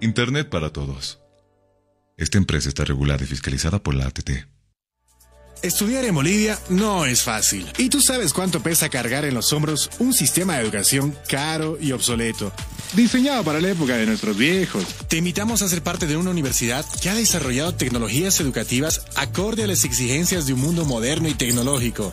Internet para todos. Esta empresa está regulada y fiscalizada por la ATT. Estudiar en Bolivia no es fácil. Y tú sabes cuánto pesa cargar en los hombros un sistema de educación caro y obsoleto. Diseñado para la época de nuestros viejos. Te invitamos a ser parte de una universidad que ha desarrollado tecnologías educativas acorde a las exigencias de un mundo moderno y tecnológico.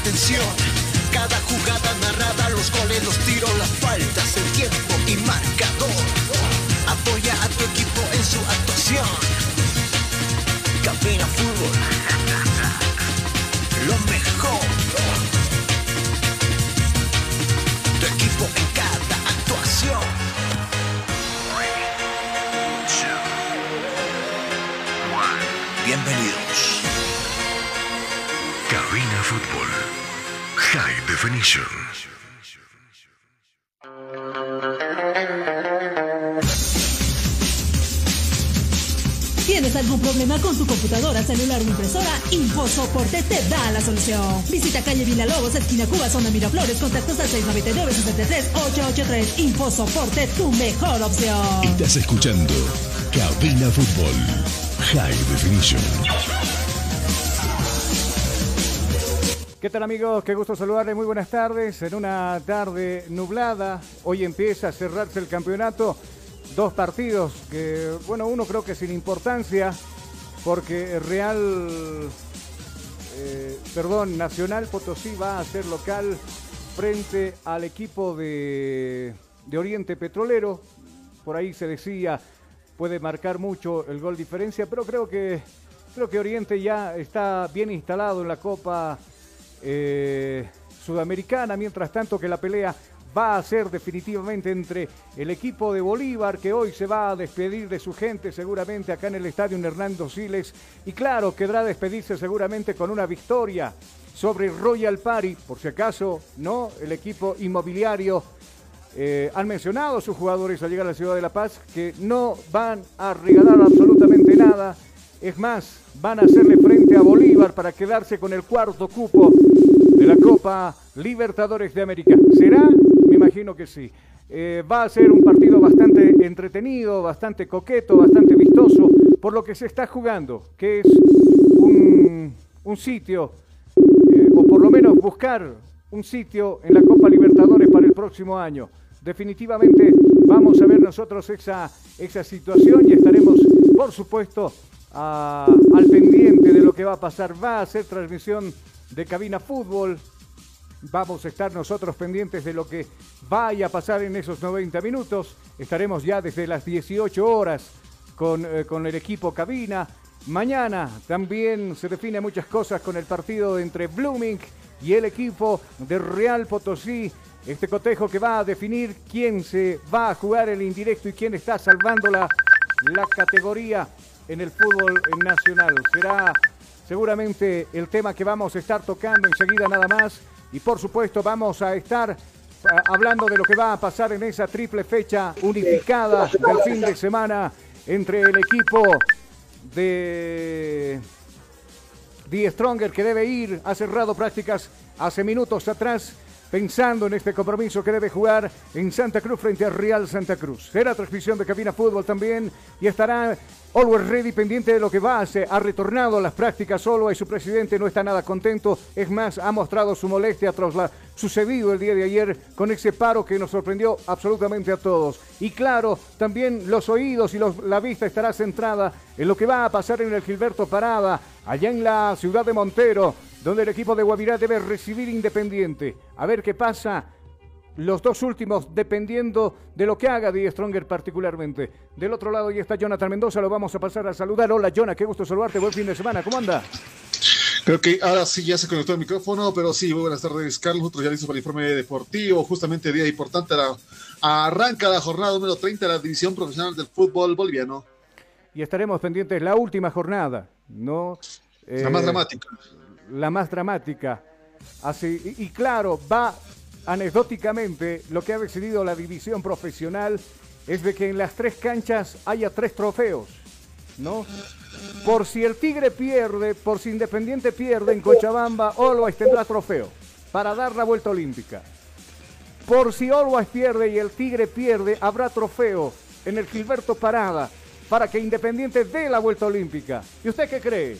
Atención. Cada jugada narrada, los goles, los tiros, las faltas, el tiempo y marcador. Apoya a tu equipo en su actuación. Cabina Fútbol. Lo mejor. Tu equipo en cada actuación. Definition. ¿Tienes algún problema con tu computadora, celular o impresora? InfoSoporte te da la solución. Visita calle Villalobos, esquina Cuba, zona Miraflores, contactos al 699-63-883. InfoSoporte, tu mejor opción. Estás escuchando Cabina Fútbol High Definition. ¿Qué tal amigos? Qué gusto saludarles. Muy buenas tardes. En una tarde nublada, hoy empieza a cerrarse el campeonato. Dos partidos que, bueno, uno creo que sin importancia, porque Real, eh, perdón, Nacional Potosí va a ser local frente al equipo de, de Oriente Petrolero. Por ahí se decía, puede marcar mucho el gol diferencia, pero creo que, creo que Oriente ya está bien instalado en la Copa eh, Sudamericana, mientras tanto que la pelea va a ser definitivamente entre el equipo de Bolívar, que hoy se va a despedir de su gente seguramente acá en el estadio Hernando Siles, y claro, quedará despedirse seguramente con una victoria sobre Royal Party, por si acaso, ¿no? El equipo inmobiliario. eh, han mencionado sus jugadores al llegar a la ciudad de La Paz que no van a regalar absolutamente nada. Es más, van a hacerle frente a Bolívar para quedarse con el cuarto cupo de la Copa Libertadores de América. ¿Será? Me imagino que sí. Eh, va a ser un partido bastante entretenido, bastante coqueto, bastante vistoso, por lo que se está jugando, que es un, un sitio, eh, o por lo menos buscar un sitio en la Copa Libertadores para el próximo año. Definitivamente vamos a ver nosotros esa, esa situación y estaremos, por supuesto, a- al pendiente de lo que va a pasar. Va a ser transmisión de cabina fútbol. Vamos a estar nosotros pendientes de lo que vaya a pasar en esos 90 minutos. Estaremos ya desde las 18 horas con, eh, con el equipo cabina. Mañana también se define muchas cosas con el partido entre Blooming y el equipo de Real Potosí. Este cotejo que va a definir quién se va a jugar el indirecto y quién está salvando la, la categoría en el fútbol nacional. Será seguramente el tema que vamos a estar tocando enseguida nada más. Y por supuesto vamos a estar ah, hablando de lo que va a pasar en esa triple fecha unificada del fin de semana entre el equipo de Die Stronger que debe ir, ha cerrado prácticas hace minutos atrás pensando en este compromiso que debe jugar en Santa Cruz frente a Real Santa Cruz. Será transmisión de Cabina Fútbol también y estará Always Ready pendiente de lo que va a hacer. Ha retornado a las prácticas solo y su presidente no está nada contento. Es más, ha mostrado su molestia tras lo sucedido el día de ayer con ese paro que nos sorprendió absolutamente a todos. Y claro, también los oídos y la vista estará centrada en lo que va a pasar en el Gilberto Parada, allá en la ciudad de Montero donde el equipo de Guavirá debe recibir Independiente. A ver qué pasa. Los dos últimos, dependiendo de lo que haga Die Stronger particularmente. Del otro lado ya está Jonathan Mendoza, lo vamos a pasar a saludar. Hola Jonah, qué gusto saludarte, buen fin de semana, ¿cómo anda? Creo que ahora sí ya se conectó el micrófono, pero sí, buenas tardes, Carlos. Nosotros ya listos para el informe deportivo. Justamente día importante, la, arranca la jornada número 30 de la División Profesional del Fútbol Boliviano. Y estaremos pendientes la última jornada, ¿no? la más eh, dramática la más dramática. Así, y, claro, va anecdóticamente lo que ha decidido la división profesional es de que en las tres canchas haya tres trofeos, ¿no? Por si el Tigre pierde, por si Independiente pierde en Cochabamba, Always tendrá trofeo para dar la vuelta olímpica. Por si Always pierde y el Tigre pierde, habrá trofeo en el Gilberto Parada para que Independiente dé la vuelta olímpica. ¿Y usted qué cree?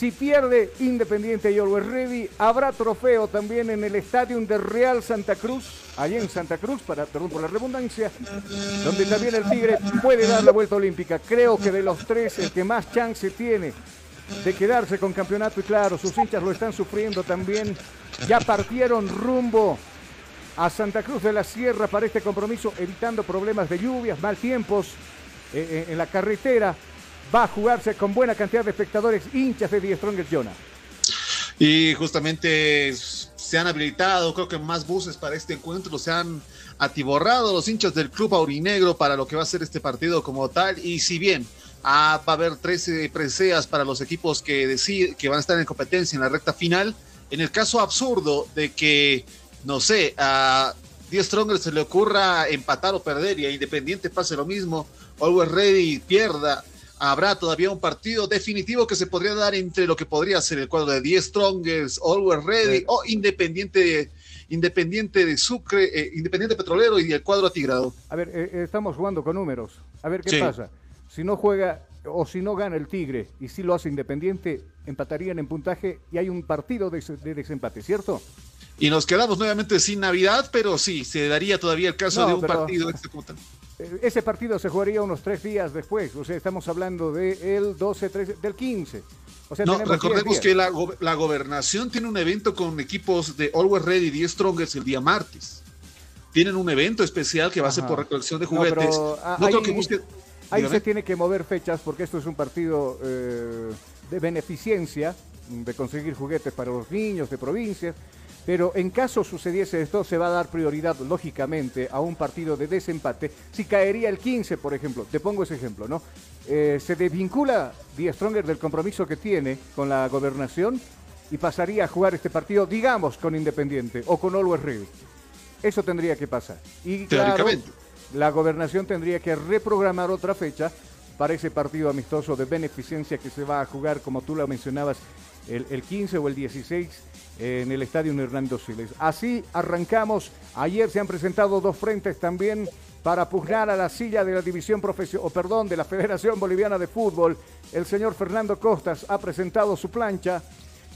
Si pierde Independiente y Always Ready, habrá trofeo también en el estadio de Real Santa Cruz, allí en Santa Cruz, para, perdón por la redundancia, donde también el Tigre puede dar la vuelta olímpica. Creo que de los tres, el que más chance tiene de quedarse con campeonato, y claro, sus hinchas lo están sufriendo también, ya partieron rumbo a Santa Cruz de la Sierra para este compromiso, evitando problemas de lluvias, mal tiempos eh, eh, en la carretera va a jugarse con buena cantidad de espectadores hinchas de The Strongest Jonah. Y justamente se han habilitado, creo que más buses para este encuentro, se han atiborrado los hinchas del Club Aurinegro para lo que va a ser este partido como tal. Y si bien ah, va a haber 13 preseas para los equipos que, que van a estar en competencia en la recta final, en el caso absurdo de que, no sé, a The Strongest se le ocurra empatar o perder y a Independiente pase lo mismo, Always Ready pierda habrá todavía un partido definitivo que se podría dar entre lo que podría ser el cuadro de 10 Strongers, Always Ready o Independiente, Independiente de Sucre, eh, Independiente Petrolero y el cuadro atigrado. A ver, eh, eh, estamos jugando con números. A ver qué pasa. Si no juega o si no gana el Tigre y si lo hace Independiente, empatarían en puntaje y hay un partido de, desempate, ¿cierto? Y nos quedamos nuevamente sin Navidad, pero sí, se daría todavía el caso de un partido. Ese partido se jugaría unos tres días después, o sea, estamos hablando del 12, 13, del 15. O sea, no, recordemos que la, gobernación tiene un evento con equipos de Always Ready y Strongest el día martes. Tienen un evento especial que va a ser por recolección de juguetes. No, ahí, creo que busque... Ahí se tiene que mover fechas porque esto es un partido eh, de beneficencia, de conseguir juguetes para los niños de provincias. Pero en caso sucediese esto, se va a dar prioridad, lógicamente, a un partido de desempate. Si caería el 15, por ejemplo, te pongo ese ejemplo, ¿no? Eh, se desvincula Die Stronger del compromiso que tiene con la gobernación y pasaría a jugar este partido, digamos, con Independiente o con Always Ready. Eso tendría que pasar. Y claro, la gobernación tendría que reprogramar otra fecha para ese partido amistoso de beneficencia que se va a jugar, como tú lo mencionabas, el, el 15 o el 16 en el estadio Hernando Siles. Así arrancamos. Ayer se han presentado dos frentes también para pugnar a la silla de la división profesional, o perdón, de la Federación Boliviana de Fútbol. El señor Fernando Costas ha presentado su plancha.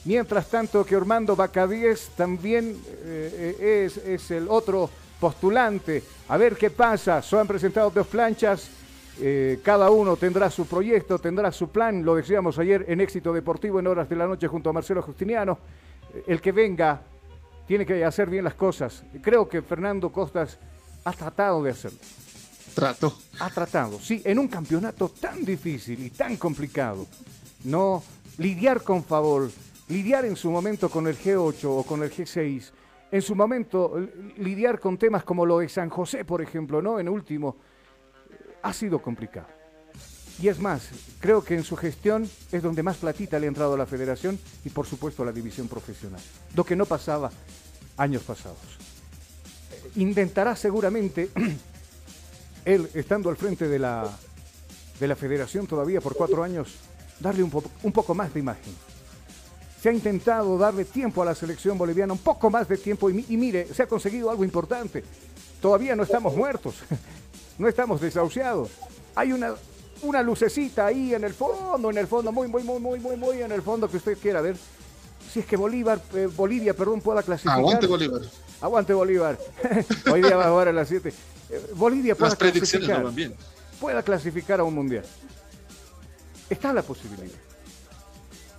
Mientras tanto que Ormando Bacadíez también eh, es, es, el otro postulante. A ver qué pasa. Se han presentado dos planchas. Eh, cada uno tendrá su proyecto, tendrá su plan. Lo decíamos ayer en Éxito Deportivo en horas de la noche junto a Marcelo Justiniano el que venga tiene que hacer bien las cosas. Creo que Fernando Costas ha tratado de hacerlo. Trato. Ha tratado, sí, en un campeonato tan difícil y tan complicado. No lidiar con favor, lidiar en su momento con el G8 o con el G6, en su momento lidiar con temas como lo de San José, por ejemplo, ¿no? En último, ha sido complicado. Y es más, creo que en su gestión es donde más platita le ha entrado a la federación y por supuesto a la división profesional, lo que no pasaba años pasados. intentará seguramente, él estando al frente de la, de la federación todavía por cuatro años, darle un, po- un poco más de imagen. Se ha intentado darle tiempo a la selección boliviana, un poco más de tiempo, y, y mire, se ha conseguido algo importante. Todavía no estamos muertos, no estamos desahuciados. Hay una, una lucecita ahí en el fondo, en el fondo, muy, muy, muy, muy, muy, muy en el fondo que usted quiera ver. Si es que Bolívar, eh, Bolivia, perdón, pueda clasificar. Aguante Bolívar. Aguante Bolívar. Hoy día va a jugar a las 7. Bolivia pueda Las predicciones clasificar, no van bien. pueda clasificar a un mundial. Está la posibilidad.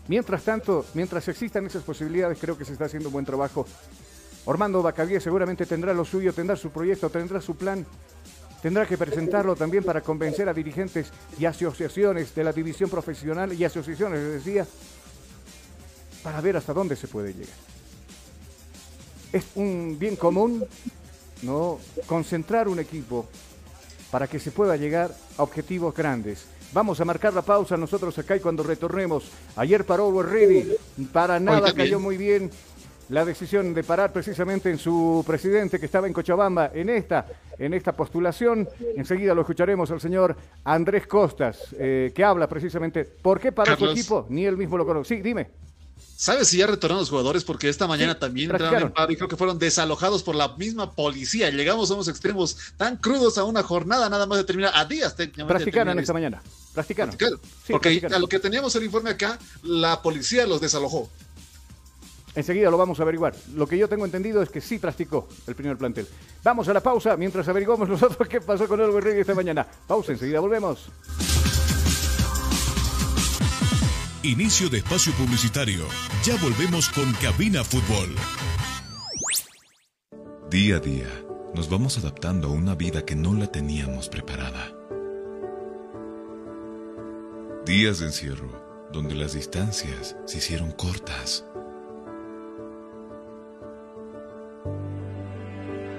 Mientras tanto, mientras existan esas posibilidades, creo que se está haciendo un buen trabajo. Ormando Bacavía seguramente tendrá lo suyo, tendrá su proyecto, tendrá su plan. Tendrá que presentarlo también para convencer a dirigentes y asociaciones de la división profesional y asociaciones, les decía, para ver hasta dónde se puede llegar. Es un bien común, ¿no? Concentrar un equipo para que se pueda llegar a objetivos grandes. Vamos a marcar la pausa nosotros acá y cuando retornemos. Ayer paró Ready, para nada cayó muy bien la decisión de parar precisamente en su presidente que estaba en Cochabamba en esta, en esta postulación. Enseguida lo escucharemos al señor Andrés Costas, eh, que habla precisamente por qué paró su equipo, ni él mismo lo conoce. Sí, dime. ¿Sabes si ya retornaron los jugadores? Porque esta mañana Sí, también entraron practicaron. en paro y creo que fueron desalojados por la misma policía. Llegamos a unos extremos tan crudos a una jornada nada más de terminar, a días técnicamente. Practicaron esta mañana. Practicaron. Sí, porque practicaron. a lo que teníamos el informe acá, la policía los desalojó. Enseguida lo vamos a averiguar. Lo que yo tengo entendido es que sí practicó el primer plantel. Vamos a la pausa mientras averiguamos nosotros qué pasó con el Reggae esta mañana. Pausa, enseguida volvemos. Inicio de espacio publicitario. Ya volvemos con Cabina Fútbol. Día a día, nos vamos adaptando a una vida que no la teníamos preparada. Días de encierro, donde las distancias se hicieron cortas.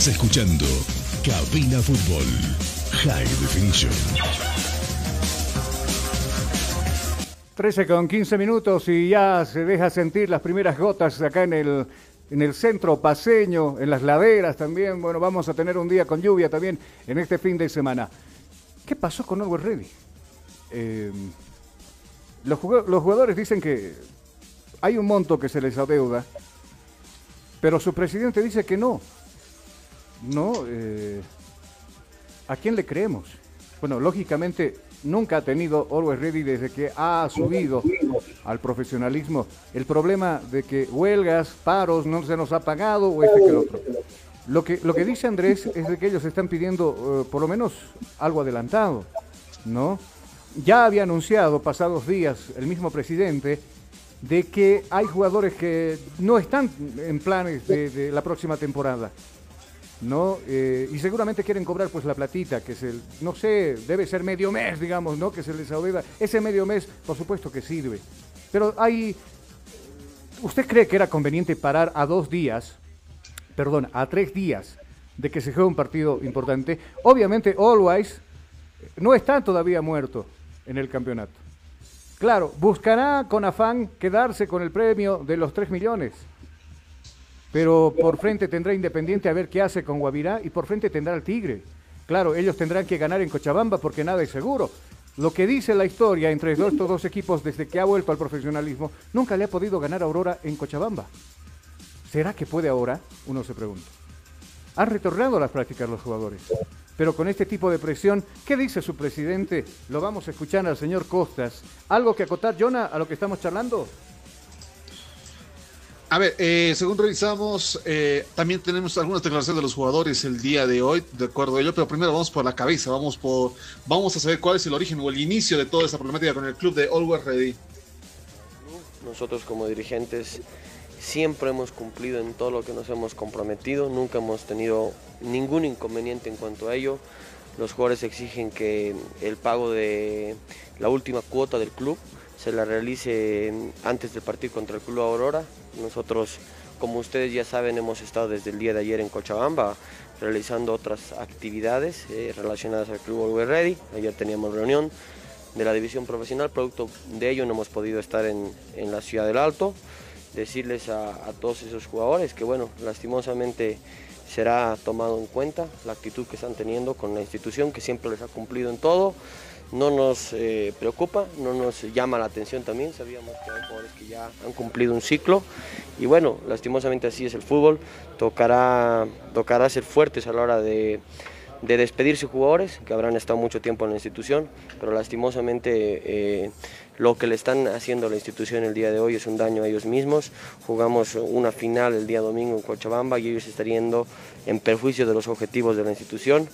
Estás escuchando Cabina Fútbol High Definition. 13 con 15 minutos y ya se deja sentir las primeras gotas acá en el, en el centro paseño, en las laderas también. Bueno, vamos a tener un día con lluvia también en este fin de semana. ¿qué pasó con Always Ready? Los, los jugadores dicen que hay un monto que se les adeuda, pero su presidente dice que no. No, eh, ¿a quién le creemos? Bueno, lógicamente nunca ha tenido Always Ready desde que ha subido al profesionalismo. El problema de que huelgas, paros, no se nos ha pagado o este que el otro. Lo que, lo que dice Andrés es de que ellos están pidiendo eh, por lo menos algo adelantado, ¿no? Ya había anunciado pasados días el mismo presidente de que hay jugadores que no están en planes de, la próxima temporada. ¿No? Eh, y seguramente quieren cobrar pues la platita, que es el, no sé, debe ser medio mes, digamos, ¿no? Que se les adeuda. Ese medio mes, por supuesto que sirve. Pero hay, ¿usted cree que era conveniente parar a dos días, perdón, a tres días de que se juegue un partido importante? Obviamente, Always no está todavía muerto en el campeonato. Claro, buscará con afán quedarse con el premio de los 3 millones. Pero por frente tendrá Independiente a ver qué hace con Guavirá y por frente tendrá el Tigre. Claro, ellos tendrán que ganar en Cochabamba porque nada es seguro. Lo que dice la historia entre estos dos equipos desde que ha vuelto al profesionalismo, nunca le ha podido ganar a Aurora en Cochabamba. ¿Será que puede ahora? Uno se pregunta. Han retornado las prácticas los jugadores pero con este tipo de presión, ¿qué dice su presidente? Lo vamos a escuchar al señor Costas. ¿Algo que acotar, Jonah, a lo que estamos charlando? A ver, eh, según revisamos, eh, también tenemos algunas declaraciones de los jugadores el día de hoy, de acuerdo a ello, pero primero vamos por la cabeza, vamos por, vamos a saber cuál es el origen o el inicio de toda esta problemática con el club de Always Ready. Nosotros como dirigentes siempre hemos cumplido en todo lo que nos hemos comprometido, nunca hemos tenido ningún inconveniente en cuanto a ello. Los jugadores exigen que el pago de la última cuota del club se la realice antes del partido contra el Club Aurora. Nosotros, como ustedes ya saben, hemos estado desde el día de ayer en Cochabamba realizando otras actividades eh, relacionadas al Club Always Ready. Ayer teníamos reunión de la división profesional, producto de ello no hemos podido estar en, en la ciudad del Alto. Decirles a, a todos esos jugadores que, bueno, lastimosamente será tomado en cuenta la actitud que están teniendo con la institución que siempre les ha cumplido en todo. No nos eh, preocupa, no nos llama la atención también, sabíamos que hay jugadores que ya han cumplido un ciclo. Y bueno, lastimosamente así es el fútbol, tocará, tocará ser fuertes a la hora de, de despedirse jugadores que habrán estado mucho tiempo en la institución, pero lastimosamente eh, lo que le están haciendo a la institución el día de hoy es un daño a ellos mismos. Jugamos una final el día domingo en Cochabamba y ellos estarían en perjuicio de los objetivos de la institución,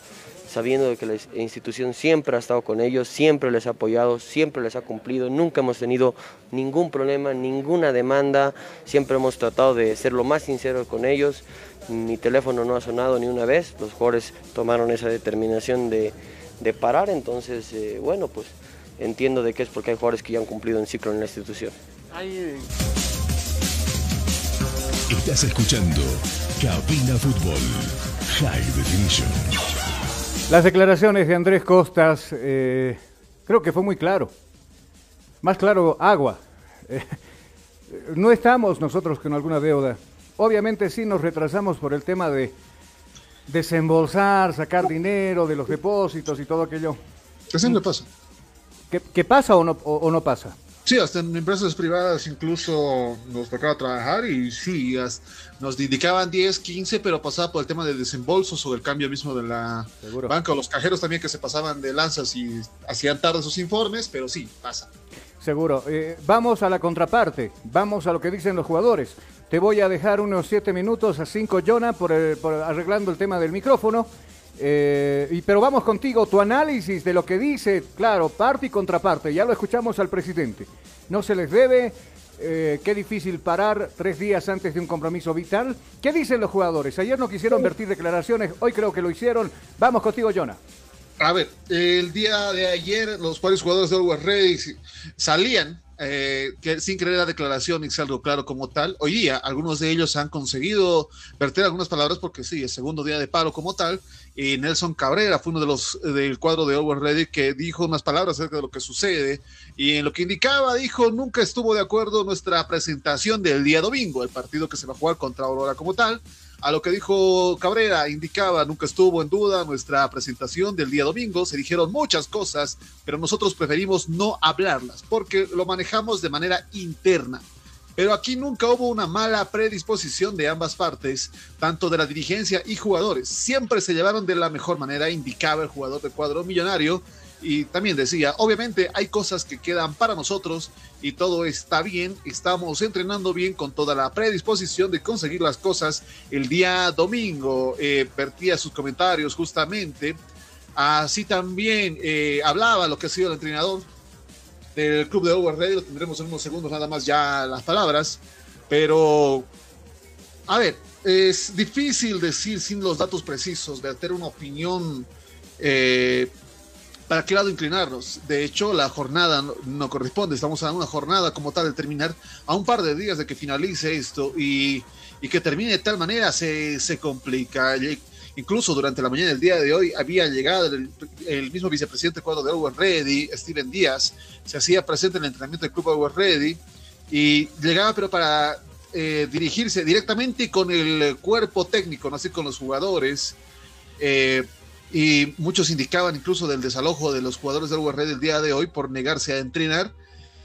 sabiendo que la institución siempre ha estado con ellos, siempre les ha apoyado, siempre les ha cumplido, nunca hemos tenido ningún problema, ninguna demanda, siempre hemos tratado de ser lo más sinceros con ellos. Mi teléfono no ha sonado ni una vez, los jugadores tomaron esa determinación de, parar, entonces, eh, bueno, pues entiendo de qué es porque hay jugadores que ya han cumplido un ciclo en la institución. Estás escuchando Cabina Fútbol High Definition. Las declaraciones de Andrés Costas, eh, creo que fue muy claro. Más claro, agua. Eh, no estamos nosotros con alguna deuda. Obviamente sí nos retrasamos por el tema de desembolsar, sacar dinero de los depósitos y todo aquello. ¿Qué siempre pasa? ¿Qué, pasa o no, o, no pasa? Sí, hasta en empresas privadas incluso nos tocaba trabajar y sí, nos indicaban 10, 15, pero pasaba por el tema de desembolsos o el cambio mismo de la banca o los cajeros también que se pasaban de lanzas y hacían tarde sus informes, pero sí, pasa. Seguro. Eh, vamos a la contraparte, vamos a lo que dicen los jugadores. Te voy a dejar unos 7 minutos a 5, Jonah, por, por arreglando el tema del micrófono. Eh, y, pero vamos contigo, tu análisis de lo que dice, claro, parte y contraparte, ya lo escuchamos al presidente. No se les debe, eh, qué difícil parar tres días antes de un compromiso vital. ¿Qué dicen los jugadores? Ayer no quisieron vertir declaraciones, hoy creo que lo hicieron. Vamos contigo, Jonah. A ver, el día de ayer los varios jugadores de Always Ready salían eh, que sin creer la declaración y algo claro como tal. Hoy día, algunos de ellos han conseguido verter algunas palabras porque sí, es segundo día de paro como tal. Y Nelson Cabrera fue uno de los del cuadro de Over Ready que dijo unas palabras acerca de lo que sucede. Y en lo que indicaba, dijo: Nunca estuvo de acuerdo nuestra presentación del día domingo, el partido que se va a jugar contra Aurora como tal a lo que dijo Cabrera, indicaba, nunca estuvo en duda nuestra presentación del día domingo, se dijeron muchas cosas, pero nosotros preferimos no hablarlas porque lo manejamos de manera interna. Pero aquí nunca hubo una mala predisposición de ambas partes, tanto de la dirigencia y jugadores. Siempre se llevaron de la mejor manera, indicaba el jugador de cuadro millonario, y también decía, obviamente hay cosas que quedan para nosotros y todo está bien, estamos entrenando bien con toda la predisposición de conseguir las cosas el día domingo. Eh, vertía sus comentarios justamente. Así también eh, hablaba lo que ha sido el entrenador del club de Overready, lo tendremos en unos segundos nada más ya las palabras, pero a ver, es difícil decir sin los datos precisos, verter una opinión eh, para qué lado inclinarnos. De hecho, la jornada no, corresponde, estamos a una jornada como tal de terminar a un par de días de que finalice esto y, y que termine de tal manera se, se, complica. Incluso durante la mañana del día de hoy había llegado el, mismo vicepresidente cuadro de Over Ready, Steven Díaz, se hacía presente en el entrenamiento del club Over Ready y llegaba pero para eh, dirigirse directamente con el cuerpo técnico, no así con los jugadores. Eh, y muchos indicaban incluso del desalojo de los jugadores del URR del día de hoy por negarse a entrenar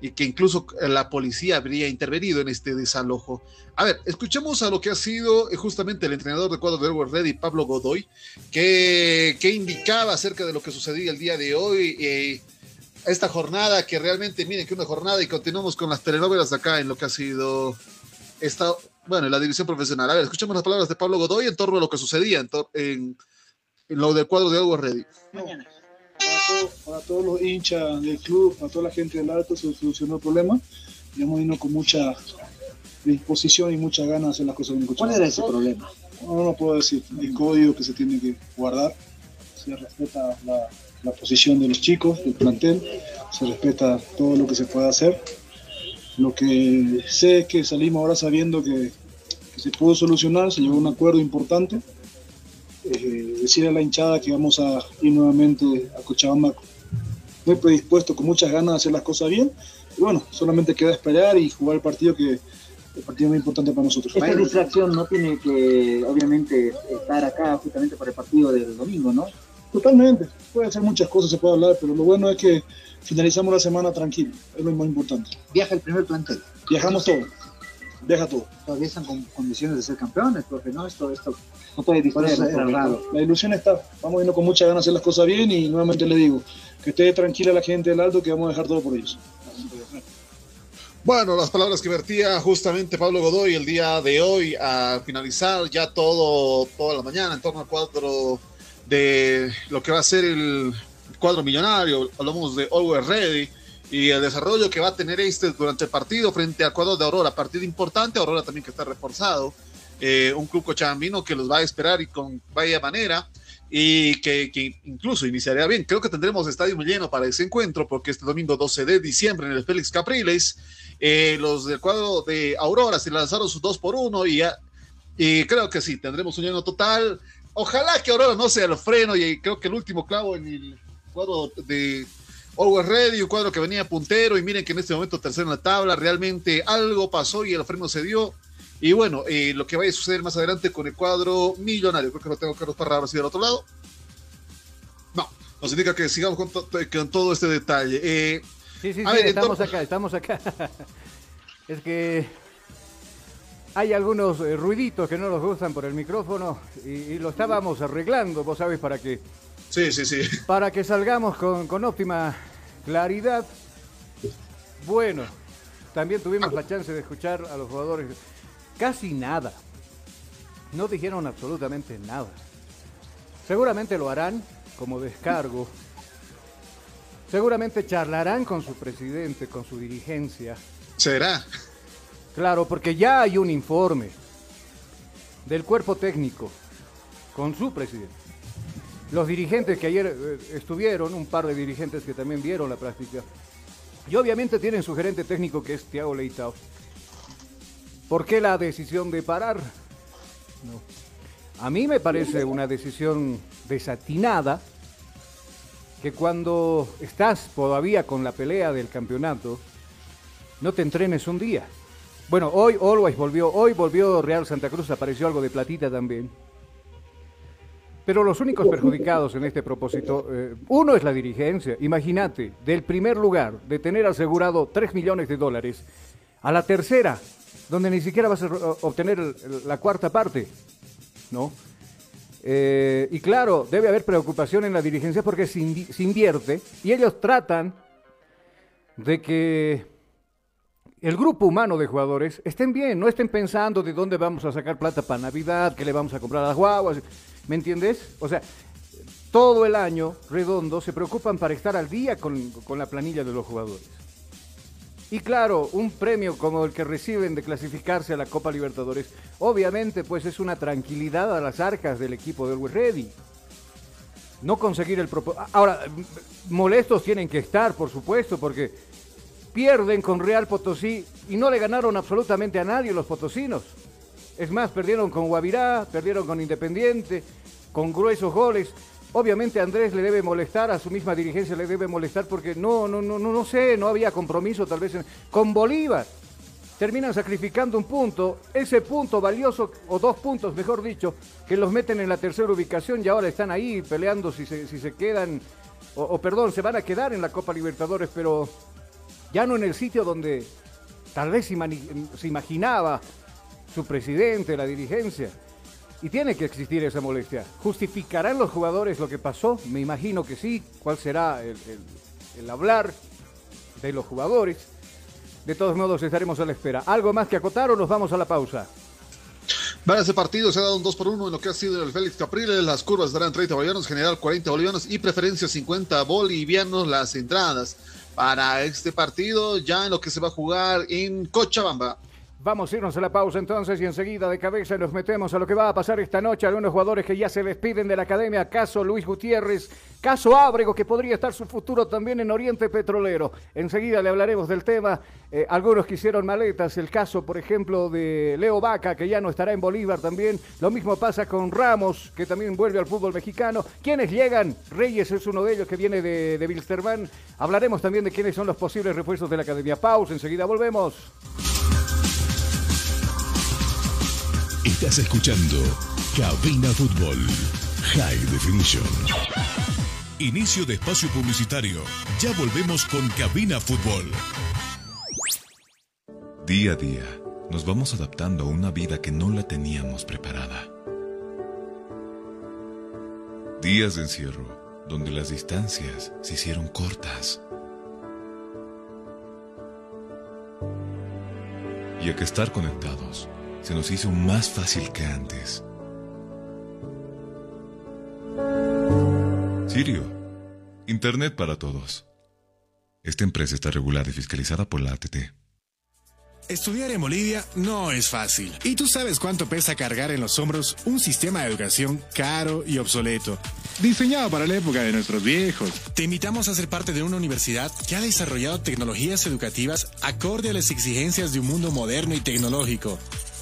y que incluso la policía habría intervenido en este desalojo. A ver, escuchemos a lo que ha sido justamente el entrenador de cuadro del URR y Pablo Godoy, que, que, indicaba acerca de lo que sucedía el día de hoy. Eh, esta jornada que realmente, miren que una jornada y continuamos con las telenovelas acá en lo que ha sido esta, bueno, en la división profesional. A ver, escuchemos las palabras de Pablo Godoy en torno a lo que sucedía en lo del cuadro de Algo Ready. Mañana. Para, todo, para, todos los hinchas del club, para toda la gente del Alto, se solucionó el problema. Y hemos ido con mucha disposición y muchas ganas de hacer las cosas bien ¿Cuál era ese problema? No, no puedo decir. El código que se tiene que guardar. Se respeta la, la posición de los chicos, del plantel. Se respeta todo lo que se puede hacer. Lo que sé es que salimos ahora sabiendo que, que se pudo solucionar, se llegó a un acuerdo importante eh, decir a la hinchada que vamos a ir nuevamente a Cochabamba muy predispuesto, con muchas ganas de hacer las cosas bien. Y bueno, solamente queda esperar y jugar el partido que el partido más importante para nosotros. Esta distracción no tiene que, obviamente, estar acá justamente para el partido del domingo, ¿no? Totalmente. Puede hacer muchas cosas, se puede hablar, pero lo bueno es que finalizamos la semana tranquilo. Es lo más importante. Viaja el primer plantel. Viajamos todo. Todo. Todavía están con condiciones de ser campeones, porque no, esto, esto no puede distraer. La ilusión está. Vamos yendo con muchas ganas de hacer las cosas bien y nuevamente le digo que esté tranquila la gente del Alto que vamos a dejar todo por ellos. Bueno, las palabras que vertía justamente Pablo Godoy el día de hoy a finalizar ya todo, toda la mañana en torno al cuadro de lo que va a ser el cuadro millonario, hablamos de Always Ready y el desarrollo que va a tener este durante el partido frente al cuadro de Aurora, partido importante, Aurora también que está reforzado, eh, un club cochabambino que los va a esperar y con vaya manera y que, incluso iniciaría bien. Creo que tendremos estadio muy lleno para ese encuentro porque este domingo 12 de diciembre en el Félix Capriles, eh, los del cuadro de Aurora se lanzaron sus 2 por 1 y, y creo que sí, tendremos un lleno total. Ojalá que Aurora no sea el freno y creo que el último clavo en el cuadro de Always Ready, un cuadro que venía puntero y miren que en este momento tercero en la tabla, realmente algo pasó y el freno se dio. Y bueno, eh, lo que vaya a suceder más adelante con el cuadro millonario, creo que lo tengo Carlos Parra así del otro lado. No, nos indica que sigamos con, to con todo este detalle. Eh, sí, sí, sí, ver, estamos acá, estamos acá. es que hay algunos eh, ruiditos que no nos gustan por el micrófono y, y, lo estábamos arreglando, vos sabés, para que... Sí, sí, sí. Para que salgamos con, con óptima claridad. Bueno, también tuvimos la chance de escuchar a los jugadores casi nada. No dijeron absolutamente nada. Seguramente lo harán como descargo. Seguramente charlarán con su presidente, con su dirigencia. ¿Será? Claro, porque ya hay un informe del cuerpo técnico con su presidente. Los dirigentes que ayer eh, estuvieron, un par de dirigentes que también vieron la práctica, y obviamente tienen su gerente técnico que es Tiago Leitao. ¿Por qué la decisión de parar? No. A mí me parece una decisión desatinada que cuando estás todavía con la pelea del campeonato, no te entrenes un día. Bueno, hoy Always volvió, hoy volvió Real Santa Cruz, apareció algo de platita también. Pero los únicos perjudicados en este propósito, eh, uno es la dirigencia. Imagínate, del primer lugar, de tener asegurado 3 millones de dólares, a la tercera, donde ni siquiera vas a obtener la cuarta parte, ¿no? Eh, y claro, debe haber preocupación en la dirigencia porque se invierte y ellos tratan de que el grupo humano de jugadores estén bien, no estén pensando de dónde vamos a sacar plata para Navidad, que le vamos a comprar a las guaguas. ¿Me entiendes? O sea, todo el año redondo se preocupan para estar al día con, con la planilla de los jugadores. Y claro, un premio como el que reciben de clasificarse a la Copa Libertadores, obviamente pues es una tranquilidad a las arcas del equipo del Always Ready. No conseguir el propósito. Ahora, molestos tienen que estar, por supuesto, porque pierden con Real Potosí y no le ganaron absolutamente a nadie los potosinos. Es más, perdieron con Guavirá, perdieron con Independiente, con gruesos goles. Obviamente Andrés le debe molestar, a su misma dirigencia le debe molestar porque no, no, no, no, no sé, no había compromiso tal vez con Bolívar. Terminan sacrificando un punto, ese punto valioso, o dos puntos mejor dicho, que los meten en la tercera ubicación y ahora están ahí peleando si se, si se quedan, o perdón, se van a quedar en la Copa Libertadores, pero ya no en el sitio donde tal vez se imaginaba su presidente, la dirigencia. Y tiene que existir esa molestia. ¿Justificarán los jugadores lo que pasó? Me imagino que sí. ¿Cuál será el, hablar de los jugadores? De todos modos, estaremos a la espera. ¿Algo más que acotar o nos vamos a la pausa? Para ese partido se ha dado un 2 por 1 en lo que ha sido el Félix Capriles. Las curvas darán 30 bolivianos, general 40 bolivianos y preferencia 50 bolivianos las entradas para este partido, ya en lo que se va a jugar en Cochabamba. Vamos a irnos a la pausa entonces y enseguida de cabeza nos metemos a lo que va a pasar esta noche. Algunos jugadores que ya se despiden de la academia, caso Luis Gutiérrez, caso Ábrego, que podría estar su futuro también en Oriente Petrolero. Enseguida le hablaremos del tema. Eh, algunos que hicieron maletas, el caso, por ejemplo, de Leo Vaca, que ya no estará en Bolívar también. Lo mismo pasa con Ramos, que también vuelve al fútbol mexicano. ¿Quiénes llegan? Reyes es uno de ellos que viene de, de Wilstermann. Hablaremos también de quiénes son los posibles refuerzos de la academia. Pausa, enseguida volvemos. Estás escuchando Cabina Fútbol High Definition. Inicio de espacio publicitario. Ya volvemos con Cabina Fútbol. Día a día nos vamos adaptando a una vida que no la teníamos preparada. Días de encierro donde las distancias se hicieron cortas. Y a que estar conectados se nos hizo más fácil que antes. Sirio, Internet para todos. Esta empresa está regulada y fiscalizada por la ATT. Estudiar en Bolivia no es fácil. Y tú sabes cuánto pesa cargar en los hombros un sistema de educación caro y obsoleto, diseñado para la época de nuestros viejos. Te invitamos a ser parte de una universidad que ha desarrollado tecnologías educativas acorde a las exigencias de un mundo moderno y tecnológico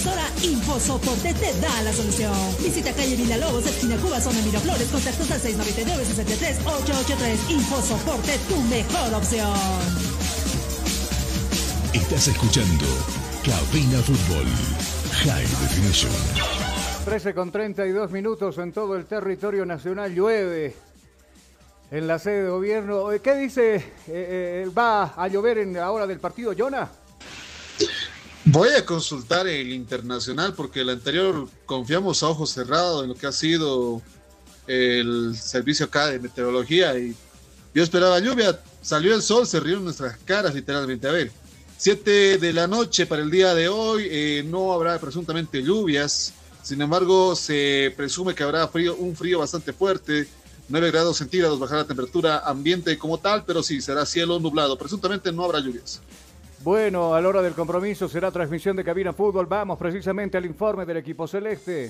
Impresora? InfoSoporte te da la solución. Visita calle Villalobos, esquina Cuba, zona Miraflores, contactos al 699-63-883. InfoSoporte, tu mejor opción. Estás escuchando Cabina Fútbol. High Definition. 13 con 32 minutos en todo el territorio nacional llueve. En la sede de gobierno, Eh, ¿qué dice? Eh, eh, ¿Va a llover en la hora del partido, Jonah? Voy a consultar el internacional porque el anterior confiamos a ojos cerrados en lo que ha sido el servicio acá de meteorología y yo esperaba lluvia, salió el sol, se rieron nuestras caras literalmente. A ver, 7 de la noche para el día de hoy, eh, no habrá presuntamente lluvias, sin embargo se presume que habrá frío, un frío bastante fuerte, 9 grados centígrados bajará la temperatura ambiente como tal, pero sí, será cielo nublado, presuntamente no habrá lluvias. Bueno, a la hora del compromiso será transmisión de Cabina Fútbol. Vamos precisamente al informe del equipo celeste.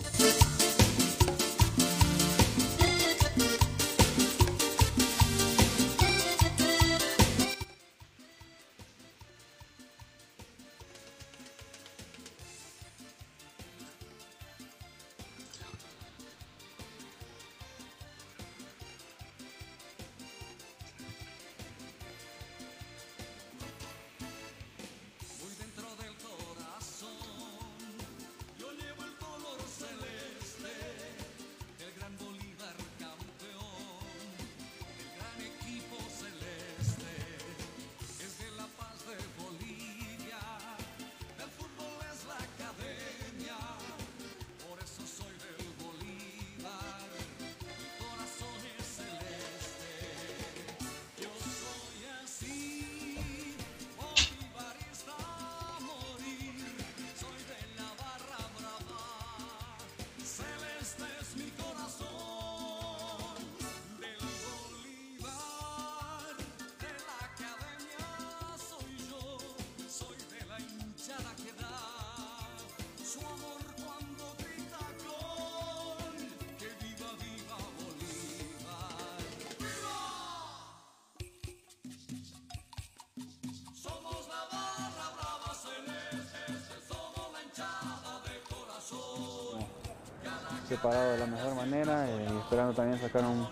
Preparado de la mejor manera eh, y esperando también sacar un,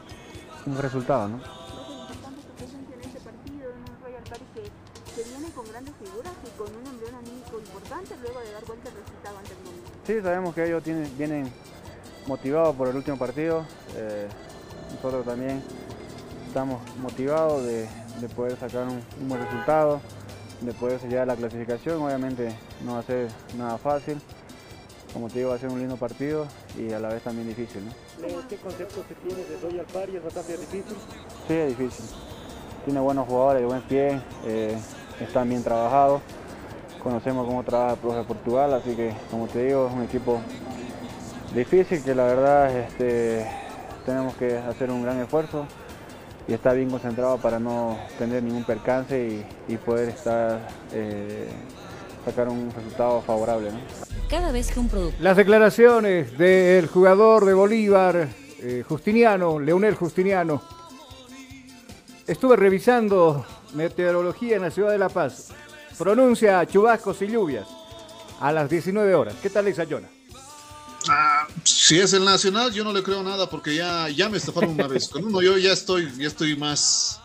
un resultado, ¿no? Sí, sabemos que ellos tienen, vienen motivados por el último partido. Eh, nosotros también estamos motivados de, de poder sacar un, buen resultado, de poder sellar la clasificación. Obviamente no va a ser nada fácil. Como te digo, va a ser un lindo partido y a la vez también difícil. ¿no? ¿Qué concepto se tiene de Party? ¿Es bastante difícil? Sí, es difícil. Tiene buenos jugadores buen pie. Eh, están bien trabajados. Conocemos cómo trabaja el profe Portugal, así que como te digo, es un equipo difícil que la verdad este, tenemos que hacer un gran esfuerzo y estar bien concentrado para no tener ningún percance y, y poder estar eh, sacar un resultado favorable. ¿no? Cada vez que un producto. Las declaraciones del jugador de Bolívar, eh, Justiniano, Leonel Justiniano. Estuve revisando meteorología en la ciudad de La Paz. Pronuncia chubascos y lluvias a las 19 horas. ¿Qué tal esa Yona? Ah, si es el Nacional, yo no le creo nada porque ya, ya me estafaron una vez. Con uno yo ya estoy, ya estoy más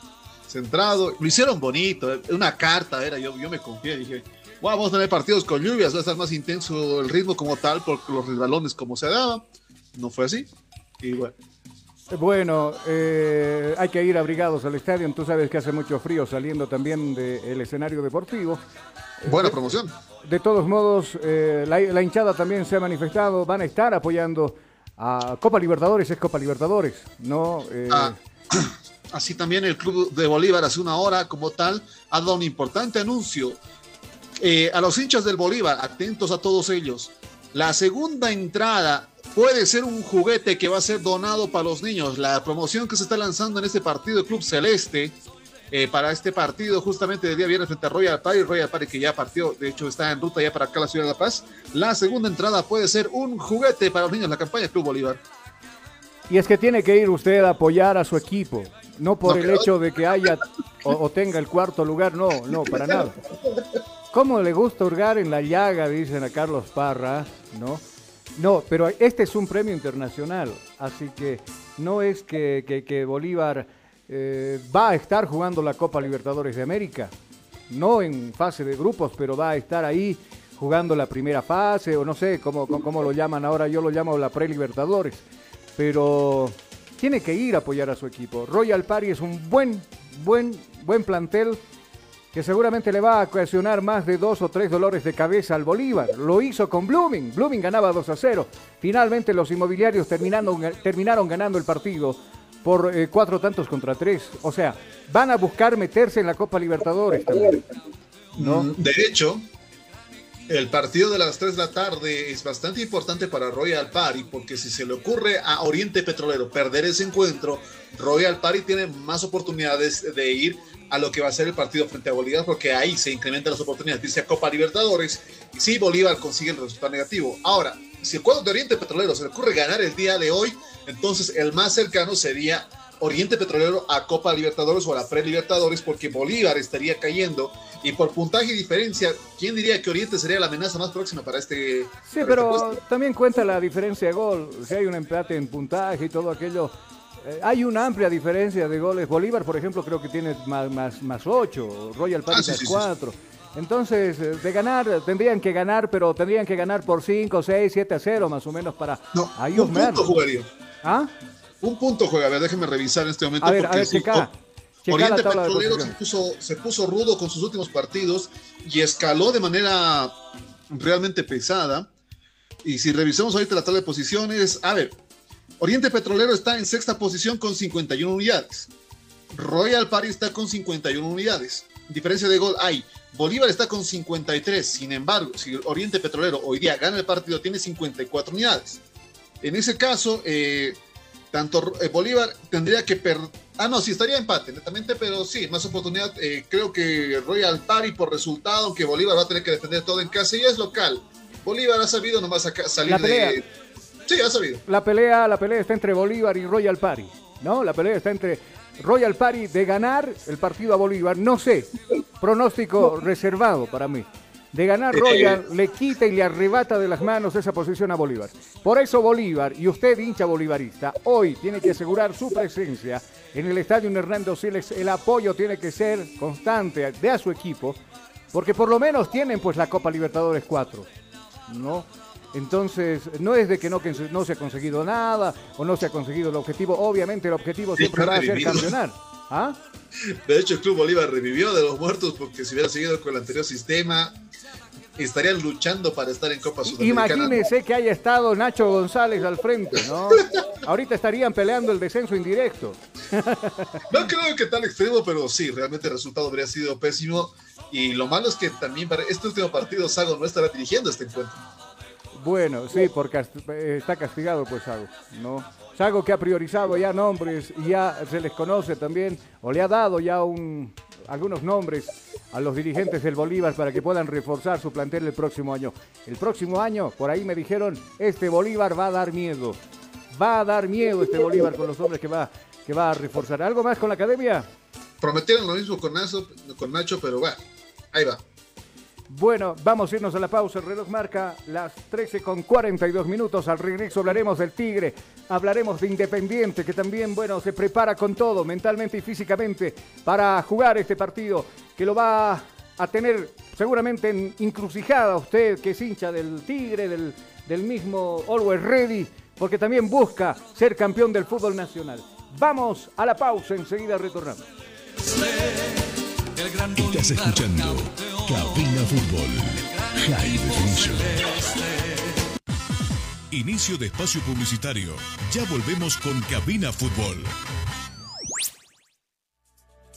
centrado. Lo hicieron bonito, una carta era, yo, yo me confié, dije, vamos a tener partidos con lluvias, va a estar más intenso el ritmo como tal, porque los resbalones como se daba. No fue así. Y bueno. Bueno, eh, hay que ir abrigados al estadio. Tú sabes que hace mucho frío saliendo también del escenario deportivo. Buena promoción. De todos modos, eh, la, la, hinchada también se ha manifestado. Van a estar apoyando a Copa Libertadores. Es Copa Libertadores, ¿no? Eh, ah, así también el Club de Bolívar hace una hora, como tal, ha dado un importante anuncio. Eh, a los hinchas del Bolívar, atentos a todos ellos. La segunda entrada puede ser un juguete que va a ser donado para los niños. La promoción que se está lanzando en este partido de Club Celeste, eh, para este partido justamente de día viernes frente a Royal Party, Royal Party que ya partió, de hecho está en ruta ya para acá la ciudad de La Paz. La segunda entrada puede ser un juguete para los niños, la campaña Club Bolívar. Y es que tiene que ir usted a apoyar a su equipo, no por no, el hecho de que haya o, o tenga el cuarto lugar, no, no, para nada. ¿Cómo le gusta hurgar en la llaga? Dicen a Carlos Parra, ¿no? No, pero este es un premio internacional, así que no es que, que, Bolívar eh, va a estar jugando la Copa Libertadores de América, no en fase de grupos, pero va a estar ahí jugando la primera fase, o no sé cómo, cómo, cómo lo llaman ahora, yo lo llamo la pre-Libertadores, pero tiene que ir a apoyar a su equipo. Royal Party es un buen, buen, buen plantel que seguramente le va a ocasionar más de dos o tres dolores de cabeza al Bolívar. Lo hizo con Blooming. Blooming ganaba 2 a 0. Finalmente los inmobiliarios terminaron, terminaron ganando el partido por eh, cuatro tantos contra tres. O sea, van a buscar meterse en la Copa Libertadores también. ¿no? De hecho, el partido de las 3 de la tarde es bastante importante para Royal Party porque si se le ocurre a Oriente Petrolero perder ese encuentro, Royal Party tiene más oportunidades de ir a lo que va a ser el partido frente a Bolívar, porque ahí se incrementan las oportunidades de irse a Copa Libertadores y si Bolívar consigue el resultado negativo. Ahora, si el cuadro de Oriente Petrolero se le ocurre ganar el día de hoy, entonces el más cercano sería Oriente Petrolero a Copa Libertadores o a la Pre-Libertadores, porque Bolívar estaría cayendo y por puntaje y diferencia, ¿quién diría que Oriente sería la amenaza más próxima para este? Sí, para pero este también cuenta la diferencia de gol. Si hay un empate en puntaje y todo aquello, eh, hay una amplia diferencia de goles. Bolívar, por ejemplo, creo que tiene más, más, más 8, Royal Party ah, sí, sí, 4. Sí, Entonces, eh, de ganar, tendrían que ganar, pero tendrían que ganar por 5, 6, 7 a 0 más o menos para no, ahí un punto jugaría. ¿Ah? Un punto juega, a ver, déjeme revisar en este momento. A ver, porque a ver, checa, checa Oriente Petrolero se puso, se puso rudo con sus últimos partidos y escaló de manera realmente pesada. Y si revisamos ahorita la tabla de posiciones, a ver, Oriente Petrolero está en sexta posición con 51 unidades. Royal Party está con 51 unidades. Diferencia de gol hay. Bolívar está con 53. Sin embargo, si Oriente Petrolero hoy día gana el partido, tiene 54 unidades. En ese caso, eh, tanto eh, Bolívar tendría que perder. Ah, no, sí estaría empate, netamente, pero sí, más oportunidad. Eh, creo que Royal Party por resultado, aunque Bolívar va a tener que defender todo en casa y es local. Bolívar ha sabido nomás salir de. Sí, ha sabido. La pelea, la pelea está entre Bolívar y Royal Party, ¿no? La pelea está entre Royal Party de ganar el partido a Bolívar. No sé, pronóstico reservado para mí. de ganar Royal le quita y le arrebata de las manos esa posición a Bolívar. Por eso Bolívar, y usted hincha bolivarista, hoy tiene que asegurar su presencia en el estadio Hernando Siles. El apoyo tiene que ser constante de a su equipo, porque por lo menos tienen pues la Copa Libertadores 4, ¿no? Entonces, no es de que no, que no se ha conseguido nada o no se ha conseguido el objetivo. Obviamente el objetivo siempre va a ser campeonar. ¿Ah? De hecho, el Club Bolívar revivió de los muertos porque si hubiera seguido con el anterior sistema, estarían luchando para estar en Copa Sudamericana. Imagínense que haya estado Nacho González al frente, ¿no? Ahorita estarían peleando el descenso indirecto. No creo que tan extremo, pero sí, realmente el resultado habría sido pésimo. Y lo malo es que también para este último partido Sago no estará dirigiendo este encuentro. Bueno, sí, porque eh, está castigado pues Sago, ¿no? Sago que ha priorizado ya nombres y ya se les conoce también, o le ha dado ya un, algunos nombres a los dirigentes del Bolívar para que puedan reforzar su plantel el próximo año. El próximo año, por ahí me dijeron, este Bolívar va a dar miedo. Va a dar miedo este Bolívar con los hombres que va, que va a reforzar. ¿Algo más con la academia? Prometieron lo mismo con, con Nacho, pero va, ahí va. Bueno, vamos a irnos a la pausa. El reloj marca las 13 con 42 minutos. Al regreso hablaremos del Tigre, hablaremos de Independiente, que también, bueno, se prepara con todo, mentalmente y físicamente, para jugar este partido, que lo va a tener seguramente en encrucijada usted, que es hincha del Tigre, del, del mismo Always Ready, porque también busca ser campeón del fútbol nacional. Vamos a la pausa, enseguida retornamos. Estás escuchando Cabina Fútbol High Definition. Inicio de espacio publicitario. Ya volvemos con Cabina Fútbol.